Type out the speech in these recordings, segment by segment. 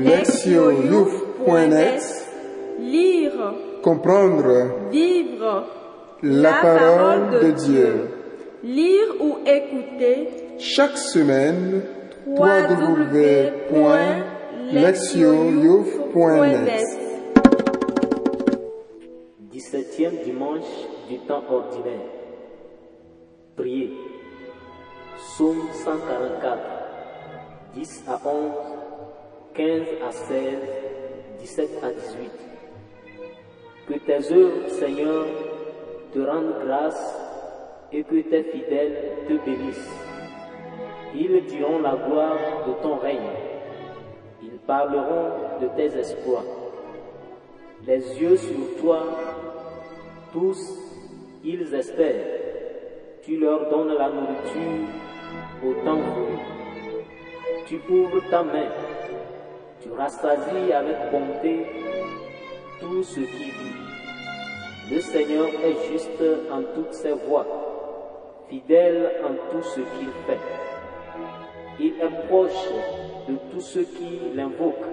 lectionyouth.net Lire, Comprendre. Vivre. La parole de Dieu. Lire ou écouter. Chaque semaine, www.lectionyouth.net 17e dimanche du temps ordinaire. Priez. Psaume 144, 10 à 11, 15 à 16, 17 à 18. Que tes œuvres, Seigneur, te rendent grâce et que tes fidèles te bénissent. Ils diront la gloire de ton règne. Ils parleront de tes exploits. Les yeux sur toi, tous, ils espèrent. Tu leur donnes la nourriture au temps voulu. Tu ouvres ta main. Tu rassasies avec bonté tout ce qui vit. Le Seigneur est juste en toutes ses voies, fidèle en tout ce qu'il fait. Il est proche de tous ceux qui l'invoquent,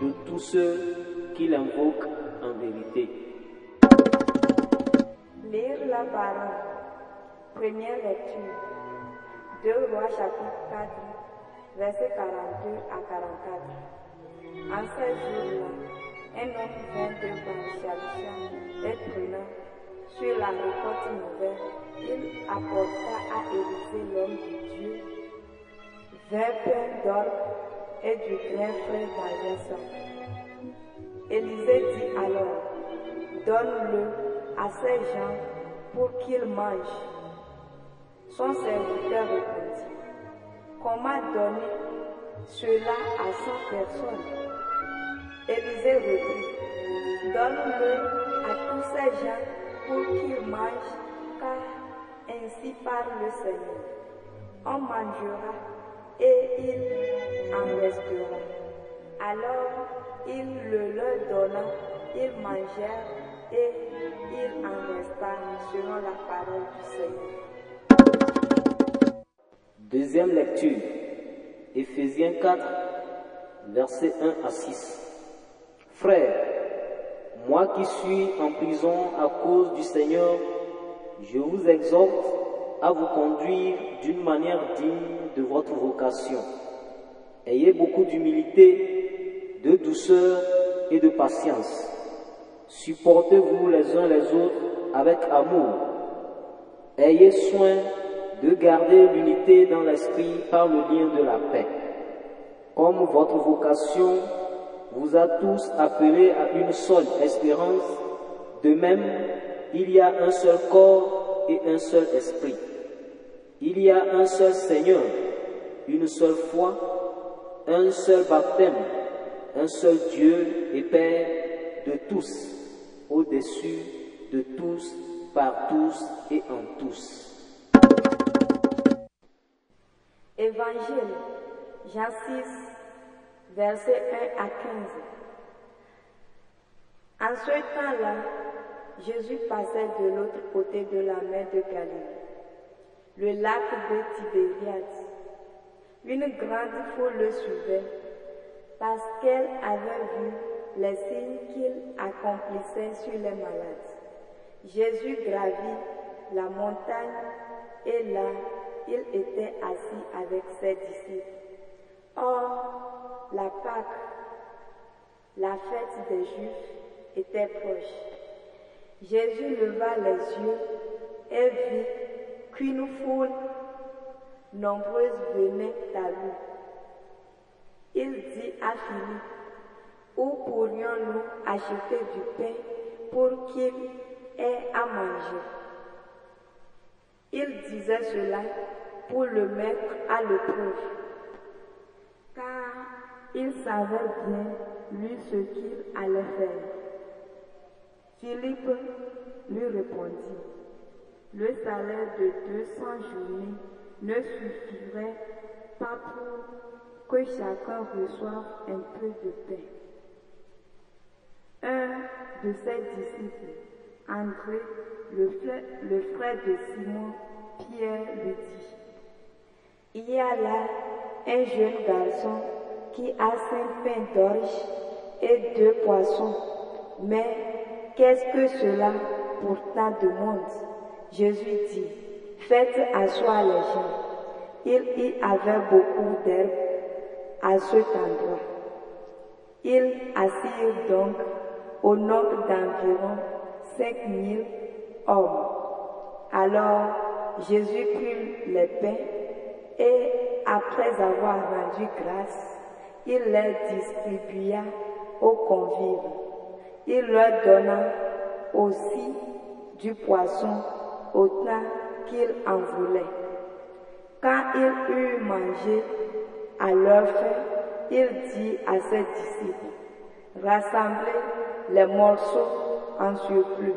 de tous ceux qui l'invoquent en vérité. Lire la parole. Première lecture. 2 Rois chapitre 4, versets 42 à 44. En ces jours-là, un homme vint devant Shalisha et prenant sur la récolte nouvelle, il apporta à Élisée l'homme de Dieu, vingt pains d'or et du grain frais dans un. Élisée dit alors, donne-le à ces gens pour qu'ils mangent. Son serviteur répondit, comment donner cela à cent personnes? Élisée reprit, donne-le à tous ces gens pour qu'ils mangent, car ainsi parle le Seigneur. On mangera et il en restera. Alors il le leur donna, ils mangèrent et il en resta selon la parole du Seigneur. Deuxième lecture. Éphésiens 4, versets 1 à 6. Frères, moi qui suis en prison à cause du Seigneur, je vous exhorte à vous conduire d'une manière digne de votre vocation. Ayez beaucoup d'humilité, de douceur et de patience. Supportez-vous les uns les autres avec amour. Ayez soin de garder l'unité dans l'esprit par le lien de la paix. Comme votre vocation vous a tous appelés à une seule espérance, de même, il y a un seul corps et un seul esprit. Il y a un seul Seigneur, une seule foi, un seul baptême, un seul Dieu et Père de tous, au-dessus de tous, par tous et en tous. Évangile, Jean 6, versets 1 à 15. En ce temps-là, Jésus passait de l'autre côté de la mer de Galilée, le lac de Tibériade. Une grande foule le suivait parce qu'elle avait vu les signes qu'il accomplissait sur les malades. Jésus gravit la montagne et là, il était assis avec ses disciples. Or, la Pâque, la fête des Juifs, était proche. Jésus leva les yeux et vit qu'une foule nombreuse venait à. Il dit à Philippe, où pourrions-nous acheter du pain pour qu'il ait à manger Il disait cela pour le mettre à l'épreuve, car il savait bien, lui, ce qu'il allait faire. Philippe lui répondit, le salaire de 200 journées ne suffirait pas pour que chacun reçoive un peu de pain. Un de ses disciples, André, le frère, le de Simon, Pierre, lui dit, il y a là un jeune garçon qui a cinq pains d'orge et deux poissons. Mais qu'est-ce que cela pour tant de monde? Jésus dit, faites asseoir les gens. Il y avait beaucoup d'herbes à cet endroit. Ils assirent donc au nombre d'environ cinq mille hommes. Alors Jésus prit les pains et après avoir rendu grâce, il les distribua aux convives. Il leur donna aussi du poisson autant qu'il en voulait. Quand il eut mangé à leur faim, il dit à ses disciples, rassemblez les morceaux en surplus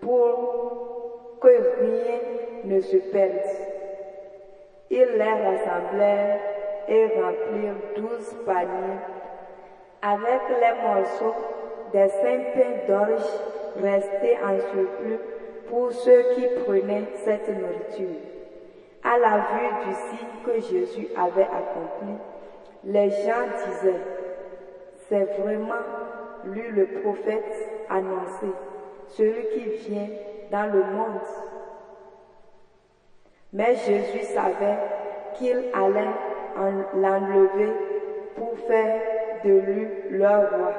pour que rien ne se perde. Ils les rassemblèrent et remplirent douze paniers avec les morceaux des cinq pains d'orge restés en surplus pour ceux qui prenaient cette nourriture. À la vue du signe que Jésus avait accompli, les gens disaient, c'est vraiment lui le prophète annoncé, celui qui vient dans le monde. Mais Jésus savait qu'il allait l'enlever pour faire de lui leur roi.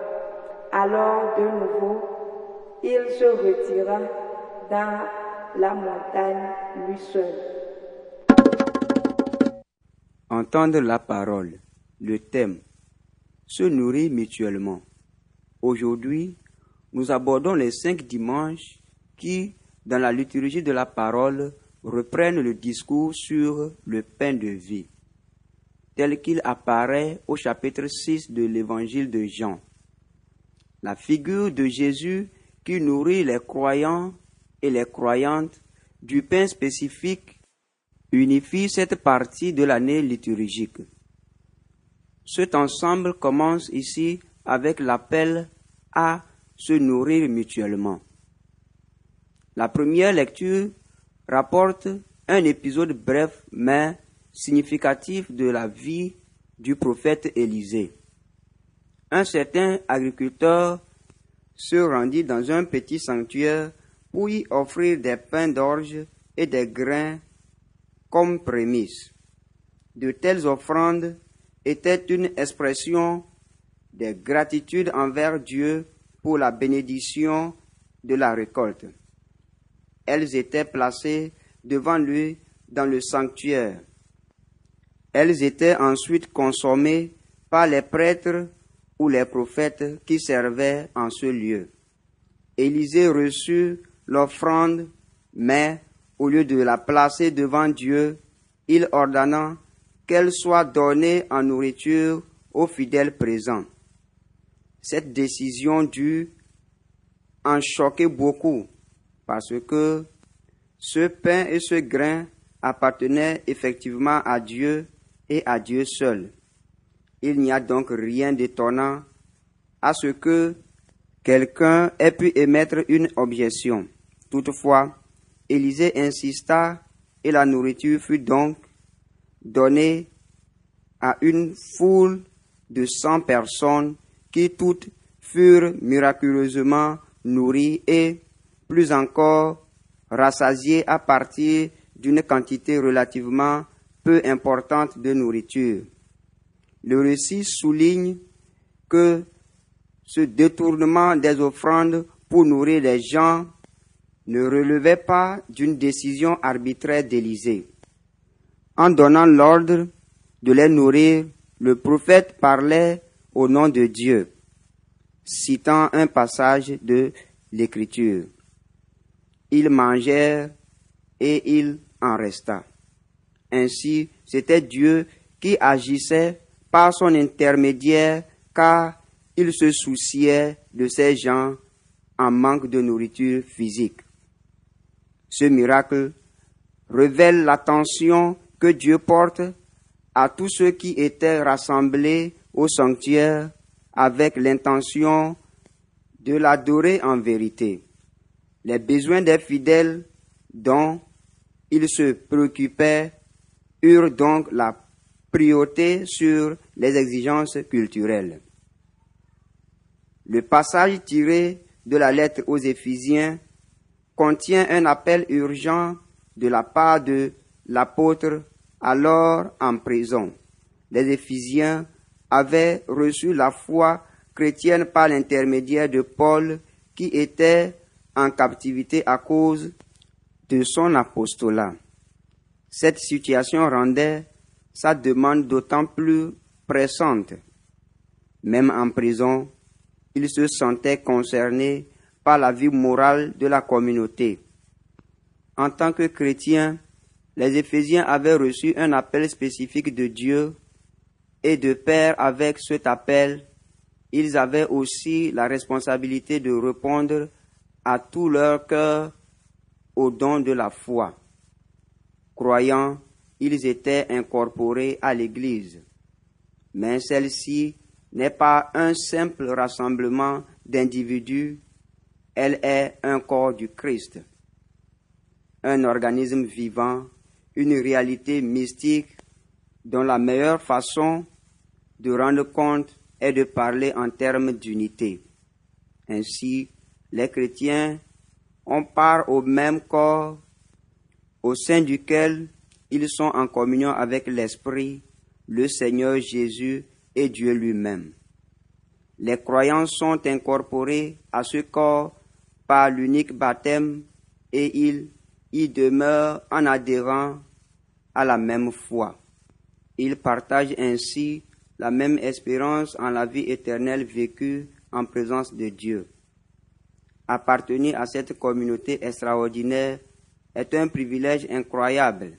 Alors de nouveau, il se retira dans la montagne lui seul. Entendre la parole, le thème, se nourrir mutuellement. Aujourd'hui, nous abordons les cinq dimanches qui, dans la liturgie de la parole, reprennent le discours sur le pain de vie, tel qu'il apparaît au chapitre 6 de l'évangile de Jean. La figure de Jésus qui nourrit les croyants et les croyantes du pain spécifique unifie cette partie de l'année liturgique. Cet ensemble commence ici avec l'appel à se nourrir mutuellement. La première lecture rapporte un épisode bref mais significatif de la vie du prophète Élisée. Un certain agriculteur se rendit dans un petit sanctuaire pour y offrir des pains d'orge et des grains comme prémisse. De telles offrandes étaient une expression de gratitude envers Dieu pour la bénédiction de la récolte. Elles étaient placées devant lui dans le sanctuaire. Elles étaient ensuite consommées par les prêtres ou les prophètes qui servaient en ce lieu. Élisée reçut l'offrande, mais au lieu de la placer devant Dieu, il ordonna qu'elle soit donnée en nourriture aux fidèles présents. Cette décision dut en choquer beaucoup, parce que ce pain et ce grain appartenaient effectivement à Dieu et à Dieu seul. Il n'y a donc rien d'étonnant à ce que quelqu'un ait pu émettre une objection. Toutefois, Élisée insista et la nourriture fut donc donnée à une foule de cent personnes qui toutes furent miraculeusement nourries et, plus encore, rassasiées à partir d'une quantité relativement peu importante de nourriture. Le récit souligne que ce détournement des offrandes pour nourrir les gens ne relevait pas d'une décision arbitraire d'Élysée. En donnant l'ordre de les nourrir, le prophète parlait au nom de Dieu, citant un passage de l'Écriture. Ils mangèrent et il en resta. Ainsi, c'était Dieu qui agissait par son intermédiaire car il se souciait de ces gens en manque de nourriture physique. Ce miracle révèle l'attention que Dieu porte à tous ceux qui étaient rassemblés au sanctuaire avec l'intention de l'adorer en vérité. Les besoins des fidèles dont il se préoccupait eurent donc la priorité sur les exigences culturelles. Le passage tiré de la lettre aux Éphésiens contient un appel urgent de la part de l'apôtre alors en prison. Les Éphésiens avaient reçu la foi chrétienne par l'intermédiaire de Paul qui était en captivité à cause de son apostolat. Cette situation rendait sa demande d'autant plus pressante. Même en prison, il se sentait concerné par la vie morale de la communauté. En tant que chrétiens, les Éphésiens avaient reçu un appel spécifique de Dieu et de pair avec cet appel, ils avaient aussi la responsabilité de répondre à tout leur cœur au don de la foi. Croyant, ils étaient incorporés à l'Église. Mais celle-ci n'est pas un simple rassemblement d'individus, elle est un corps du Christ, un organisme vivant, une réalité mystique dont la meilleure façon de rendre compte est de parler en termes d'unité. Ainsi, les chrétiens ont part au même corps au sein duquel ils sont en communion avec l'Esprit, le Seigneur Jésus et Dieu lui-même. Les croyants sont incorporés à ce corps par l'unique baptême et ils y demeurent en adhérant à la même foi. Ils partagent ainsi la même espérance en la vie éternelle vécue en présence de Dieu. Appartenir à cette communauté extraordinaire est un privilège incroyable.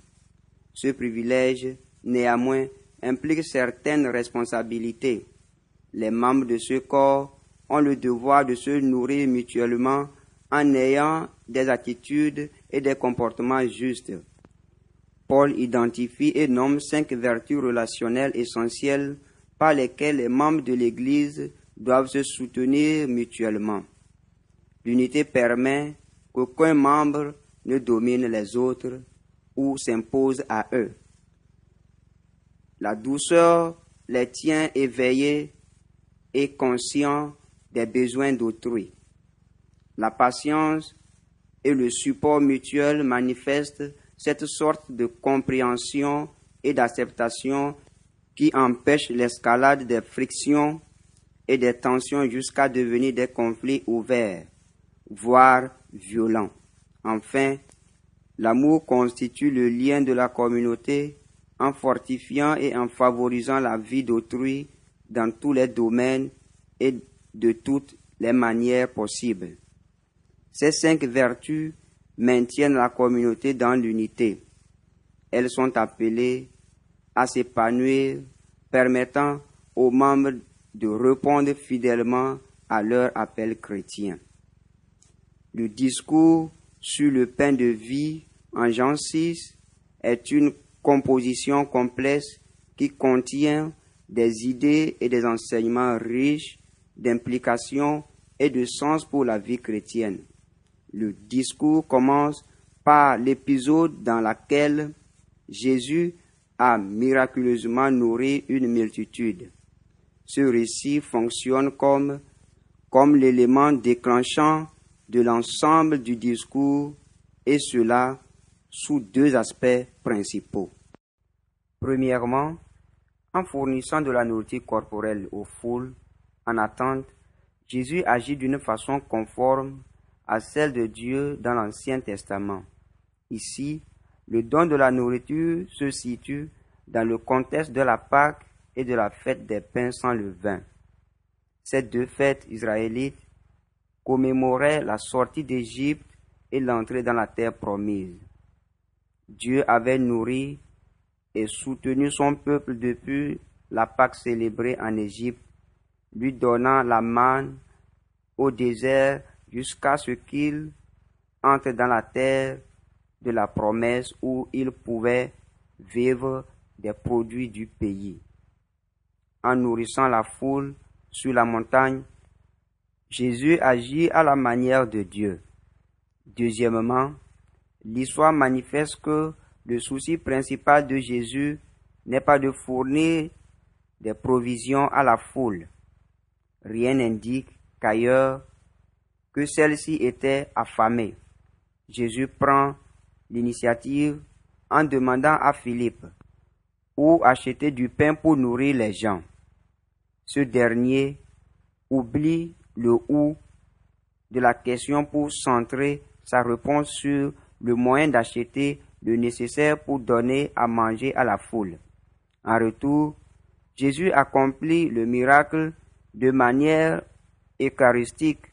Ce privilège, néanmoins, implique certaines responsabilités. Les membres de ce corps ont le devoir de se nourrir mutuellement en ayant des attitudes et des comportements justes. Paul identifie et nomme cinq vertus relationnelles essentielles par lesquelles les membres de l'Église doivent se soutenir mutuellement. L'unité permet qu'aucun membre ne domine les autres ou s'impose à eux. La douceur les tient éveillés et conscients des besoins d'autrui. La patience et le support mutuel manifestent cette sorte de compréhension et d'acceptation qui empêche l'escalade des frictions et des tensions jusqu'à devenir des conflits ouverts, voire violents. Enfin, l'amour constitue le lien de la communauté en fortifiant et en favorisant la vie d'autrui dans tous les domaines et de toutes les manières possibles. Ces cinq vertus maintiennent la communauté dans l'unité. Elles sont appelées à s'épanouir, permettant aux membres de répondre fidèlement à leur appel chrétien. Le discours sur le pain de vie en Jean 6 est une composition complexe qui contient des idées et des enseignements riches d'implications et de sens pour la vie chrétienne. Le discours commence par l'épisode dans lequel Jésus a miraculeusement nourri une multitude. Ce récit fonctionne comme, comme l'élément déclenchant de l'ensemble du discours et cela sous deux aspects principaux. Premièrement, en fournissant de la nourriture corporelle aux foules en attente, Jésus agit d'une façon conforme à celle de Dieu dans l'Ancien Testament. Ici, le don de la nourriture se situe dans le contexte de la Pâque et de la fête des pains sans le vin. Ces deux fêtes israélites commémoraient la sortie d'Égypte et l'entrée dans la terre promise. Dieu avait nourri et soutenu son peuple depuis la Pâque célébrée en Égypte, lui donnant la manne au désert jusqu'à ce qu'il entre dans la terre de la promesse où il pouvait vivre des produits du pays. En nourrissant la foule sur la montagne, Jésus agit à la manière de Dieu. Deuxièmement, l'histoire manifeste que le souci principal de Jésus n'est pas de fournir des provisions à la foule. Rien n'indique qu'ailleurs que celle-ci était affamée. Jésus prend l'initiative en demandant à Philippe où acheter du pain pour nourrir les gens. Ce dernier oublie le où de la question pour centrer sa réponse sur le moyen d'acheter le nécessaire pour donner à manger à la foule. En retour, Jésus accomplit le miracle de manière eucharistique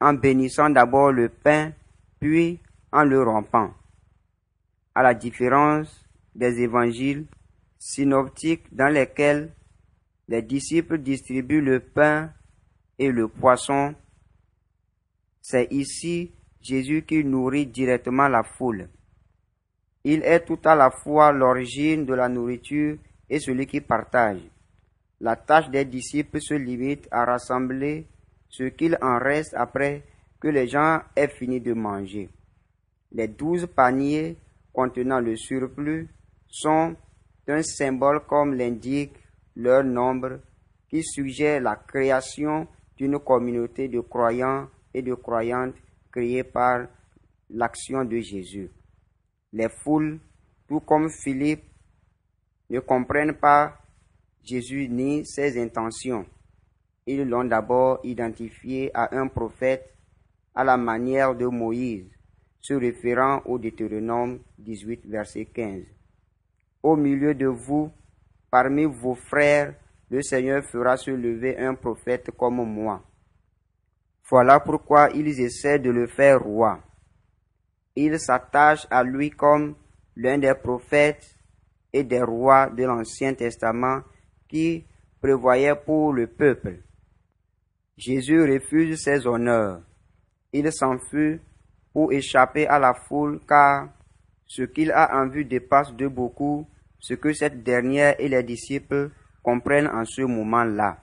en bénissant d'abord le pain, puis en le rompant. À la différence des évangiles synoptiques dans lesquels les disciples distribuent le pain et le poisson, c'est ici Jésus qui nourrit directement la foule. Il est tout à la fois l'origine de la nourriture et celui qui partage. La tâche des disciples se limite à rassembler ce qu'il en reste après que les gens aient fini de manger. Les douze paniers contenant le surplus sont un symbole comme l'indique leur nombre qui suggère la création d'une communauté de croyants et de croyantes créée par l'action de Jésus. Les foules, tout comme Philippe, ne comprennent pas Jésus ni ses intentions. Ils l'ont d'abord identifié à un prophète à la manière de Moïse, se référant au Deutéronome 18, verset 15. Au milieu de vous, parmi vos frères, le Seigneur fera se lever un prophète comme moi. Voilà pourquoi ils essaient de le faire roi. Ils s'attachent à lui comme l'un des prophètes et des rois de l'Ancien Testament qui prévoyait pour le peuple. Jésus refuse ses honneurs. Il s'enfuit pour échapper à la foule car ce qu'il a en vue dépasse de beaucoup ce que cette dernière et les disciples comprennent en ce moment-là.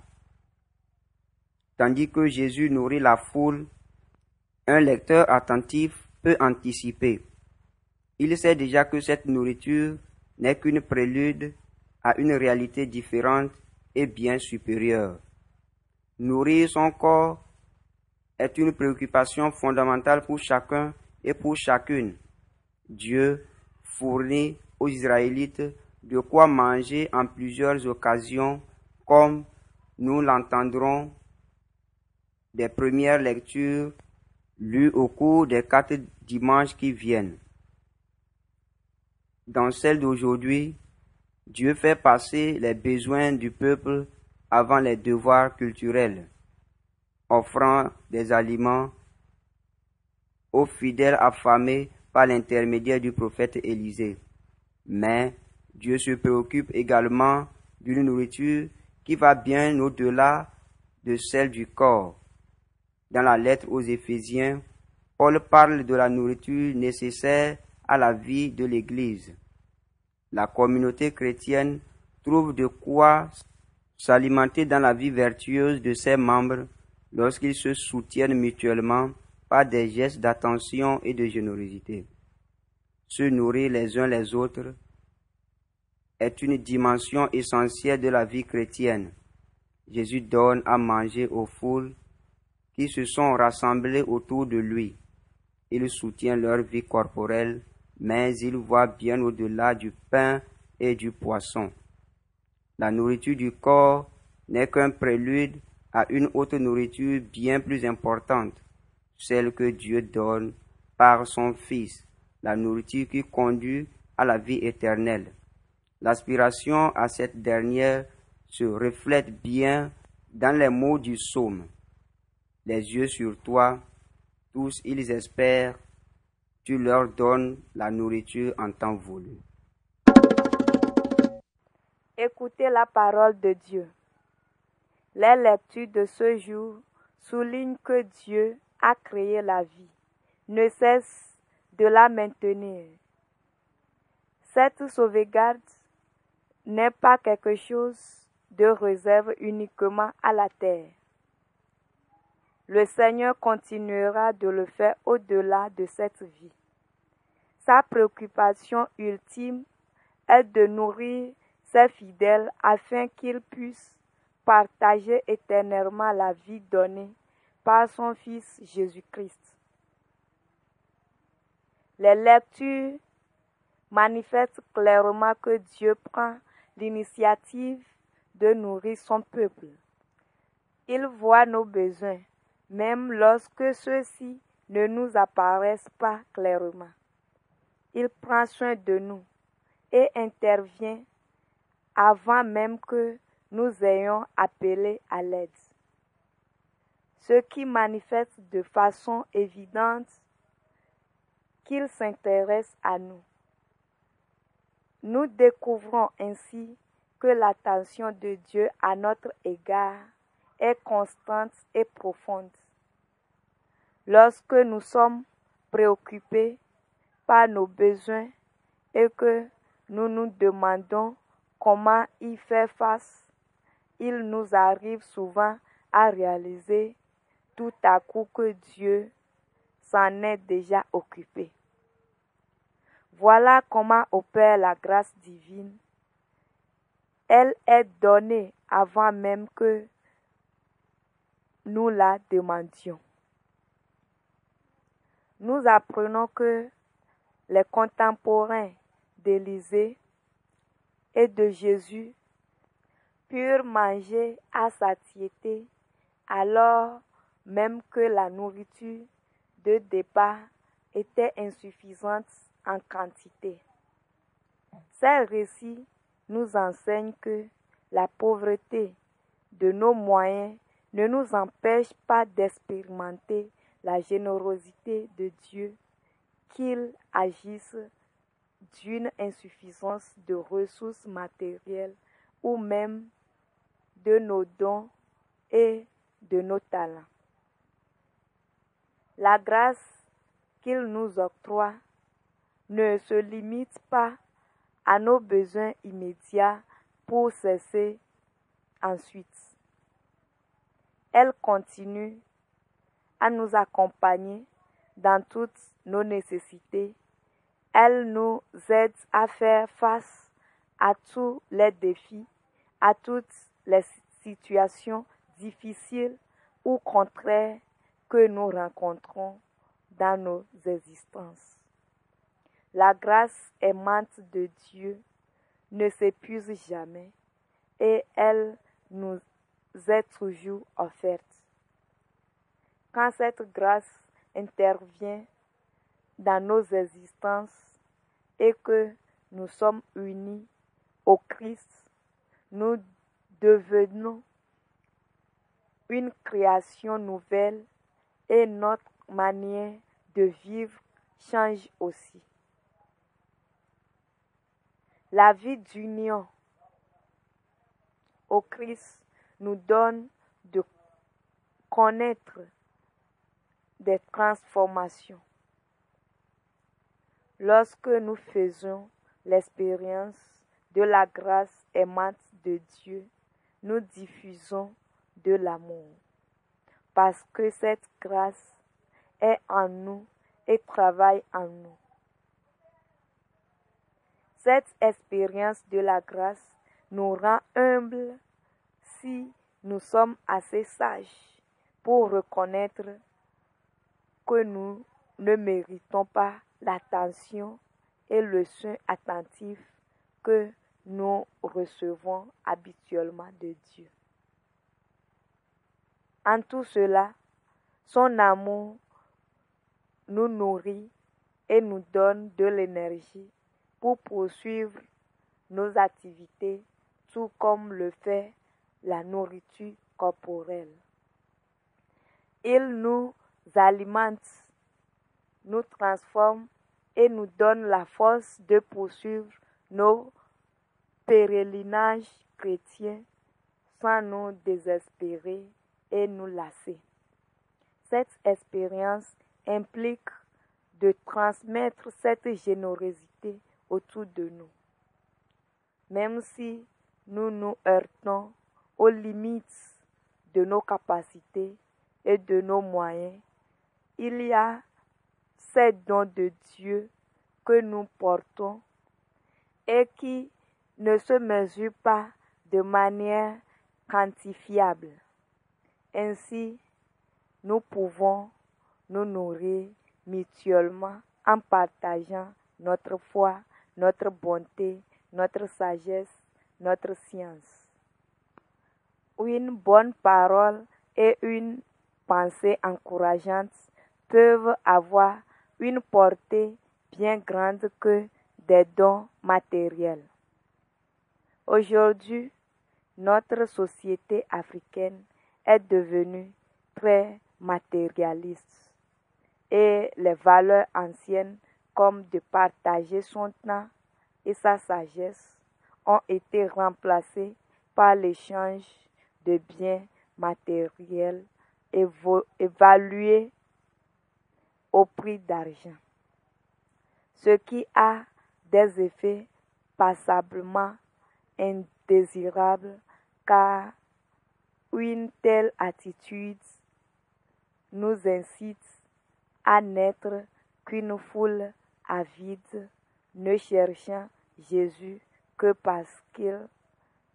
Tandis que Jésus nourrit la foule, un lecteur attentif peut anticiper. Il sait déjà que cette nourriture n'est qu'une prélude à une réalité différente et bien supérieure. Nourrir son corps est une préoccupation fondamentale pour chacun et pour chacune. Dieu fournit aux Israélites de quoi manger en plusieurs occasions, comme nous l'entendrons des premières lectures lues au cours des quatre dimanches qui viennent. Dans celle d'aujourd'hui, Dieu fait passer les besoins du peuple avant les devoirs culturels, offrant des aliments aux fidèles affamés par l'intermédiaire du prophète Élisée. Mais Dieu se préoccupe également d'une nourriture qui va bien au-delà de celle du corps. Dans la lettre aux Éphésiens, Paul parle de la nourriture nécessaire à la vie de l'Église. La communauté chrétienne trouve de quoi s'alimenter dans la vie vertueuse de ses membres lorsqu'ils se soutiennent mutuellement par des gestes d'attention et de générosité. Se nourrir les uns les autres est une dimension essentielle de la vie chrétienne. Jésus donne à manger aux foules qui se sont rassemblées autour de lui. Il soutient leur vie corporelle, mais il voit bien au-delà du pain et du poisson. La nourriture du corps n'est qu'un prélude à une autre nourriture bien plus importante, celle que Dieu donne par son Fils, la nourriture qui conduit à la vie éternelle. L'aspiration à cette dernière se reflète bien dans les mots du psaume. Les yeux sur toi, tous ils espèrent, tu leur donnes la nourriture en temps voulu. Écoutez la parole de Dieu. Les lectures de ce jour soulignent que Dieu a créé la vie, ne cesse de la maintenir. Cette sauvegarde n'est pas quelque chose de réserve uniquement à la terre. Le Seigneur continuera de le faire au-delà de cette vie. Sa préoccupation ultime est de nourrir ses fidèles afin qu'ils puissent partager éternellement la vie donnée par son Fils Jésus-Christ. Les lectures manifestent clairement que Dieu prend l'initiative de nourrir son peuple. Il voit nos besoins, même lorsque ceux-ci ne nous apparaissent pas clairement. Il prend soin de nous et intervient avant même que nous ayons appelé à l'aide. Ce qui manifeste de façon évidente qu'il s'intéresse à nous. Nous découvrons ainsi que l'attention de Dieu à notre égard est constante et profonde. Lorsque nous sommes préoccupés par nos besoins et que nous nous demandons comment y faire face, il nous arrive souvent à réaliser tout à coup que Dieu s'en est déjà occupé. Voilà comment opère la grâce divine. Elle est donnée avant même que nous la demandions. Nous apprenons que les contemporains d'Élisée et de Jésus purent manger à satiété alors même que la nourriture de départ était insuffisante en quantité. Ces récits nous enseignent que la pauvreté de nos moyens ne nous empêche pas d'expérimenter la générosité de Dieu, qu'il agisse d'une insuffisance de ressources matérielles ou même de nos dons et de nos talents. La grâce qu'il nous octroie ne se limite pas à nos besoins immédiats pour cesser ensuite. Elle continue à nous accompagner dans toutes nos nécessités. Elle nous aide à faire face à tous les défis, à toutes les situations difficiles ou contraires que nous rencontrons dans nos existences. La grâce aimante de Dieu ne s'épuise jamais et elle nous est toujours offerte. Quand cette grâce intervient dans nos existences et que nous sommes unis au Christ, nous devenons une création nouvelle et notre manière de vivre change aussi. La vie d'union au Christ nous donne de connaître des transformations. Lorsque nous faisons l'expérience de la grâce aimante de Dieu, nous diffusons de l'amour. Parce que cette grâce est en nous et travaille en nous. Cette expérience de la grâce nous rend humbles si nous sommes assez sages pour reconnaître que nous ne méritons pas l'attention et le soin attentif que nous recevons habituellement de Dieu. En tout cela, son amour nous nourrit et nous donne de l'énergie pour poursuivre nos activités, tout comme le fait la nourriture corporelle. Il nous alimente, nous transforme et nous donne la force de poursuivre nos pèlerinages chrétiens sans nous désespérer et nous lasser. Cette expérience implique de transmettre cette générosité autour de nous. Même si nous nous heurtons aux limites de nos capacités et de nos moyens, il y a ces dons de Dieu que nous portons et qui ne se mesure pas de manière quantifiable. Ainsi, nous pouvons nous nourrir mutuellement en partageant notre foi, notre bonté, notre sagesse, notre science. Une bonne parole et une pensée encourageante peuvent avoir une portée bien grande que des dons matériels. Aujourd'hui, notre société africaine est devenue très matérialiste et les valeurs anciennes comme de partager son temps et sa sagesse ont été remplacées par l'échange de biens matériels évalués au prix d'argent, ce qui a des effets passablement indésirables car une telle attitude nous incite à n'être qu'une foule avide, ne cherchant Jésus que parce qu'il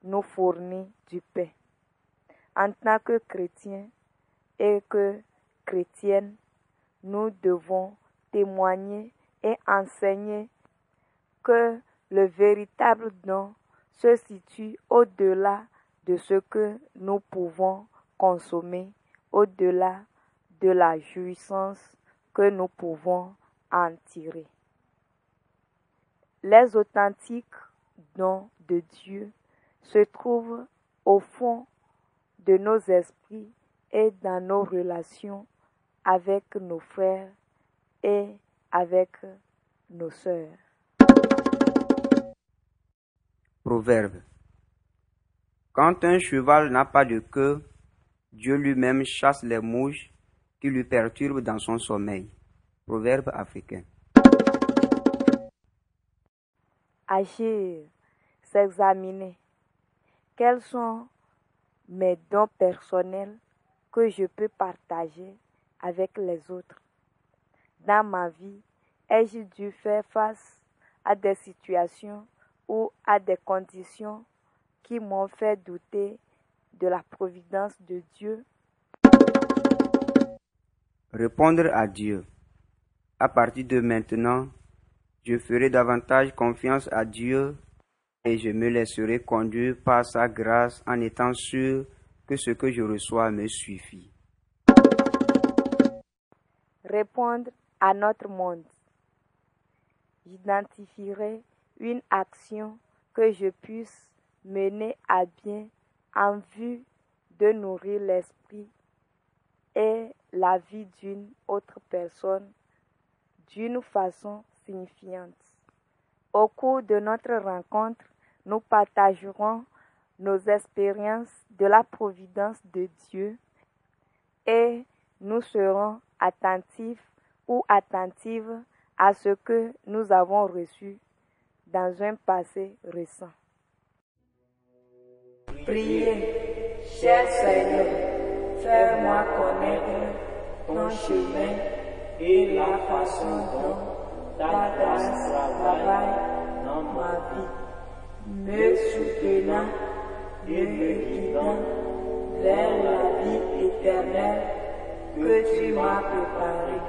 nous fournit du pain. En tant que chrétiens et que chrétiennes, nous devons témoigner et enseigner que le véritable don se situe au-delà de ce que nous pouvons consommer, au-delà de la jouissance que nous pouvons en tirer. Les authentiques dons de Dieu se trouvent au fond de nos esprits et dans nos relations avec nos frères et avec nos sœurs. Proverbe. Quand un cheval n'a pas de queue, Dieu lui-même chasse les mouches qui lui perturbent dans son sommeil. Proverbe africain. Agir, s'examiner. Quels sont mes dons personnels que je peux partager avec les autres? Dans ma vie, ai-je dû faire face à des situations ou à des conditions qui m'ont fait douter de la providence de Dieu? Répondre à Dieu. À partir de maintenant, je ferai davantage confiance à Dieu et je me laisserai conduire par sa grâce en étant sûr que ce que je reçois me suffit. Répondre à notre monde. J'identifierai une action que je puisse mener à bien en vue de nourrir l'esprit et la vie d'une autre personne d'une façon Au cours de notre rencontre, nous partagerons nos expériences de la providence de Dieu et nous serons attentifs ou attentives à ce que nous avons reçu dans un passé récent. Priez, cher Seigneur, fais-moi connaître ton chemin et la façon dont ta grâce travaille dans ma vie, me soutenant et me guidant vers la vie éternelle que tu m'as préparée.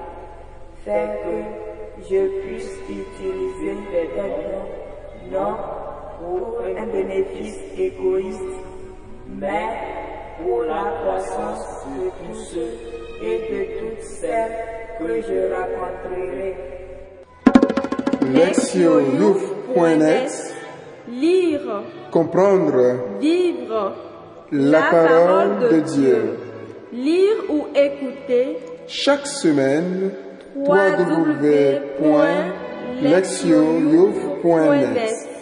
Fais que je puisse utiliser tes dons, non pour un bénéfice égoïste, mais pour la croissance de tous ceux et de toutes celles que je rencontrerai. Lectioyouf.net Lire, Comprendre. Vivre. La parole de Dieu. Lire ou écouter. Chaque semaine, www.lectioyouf.net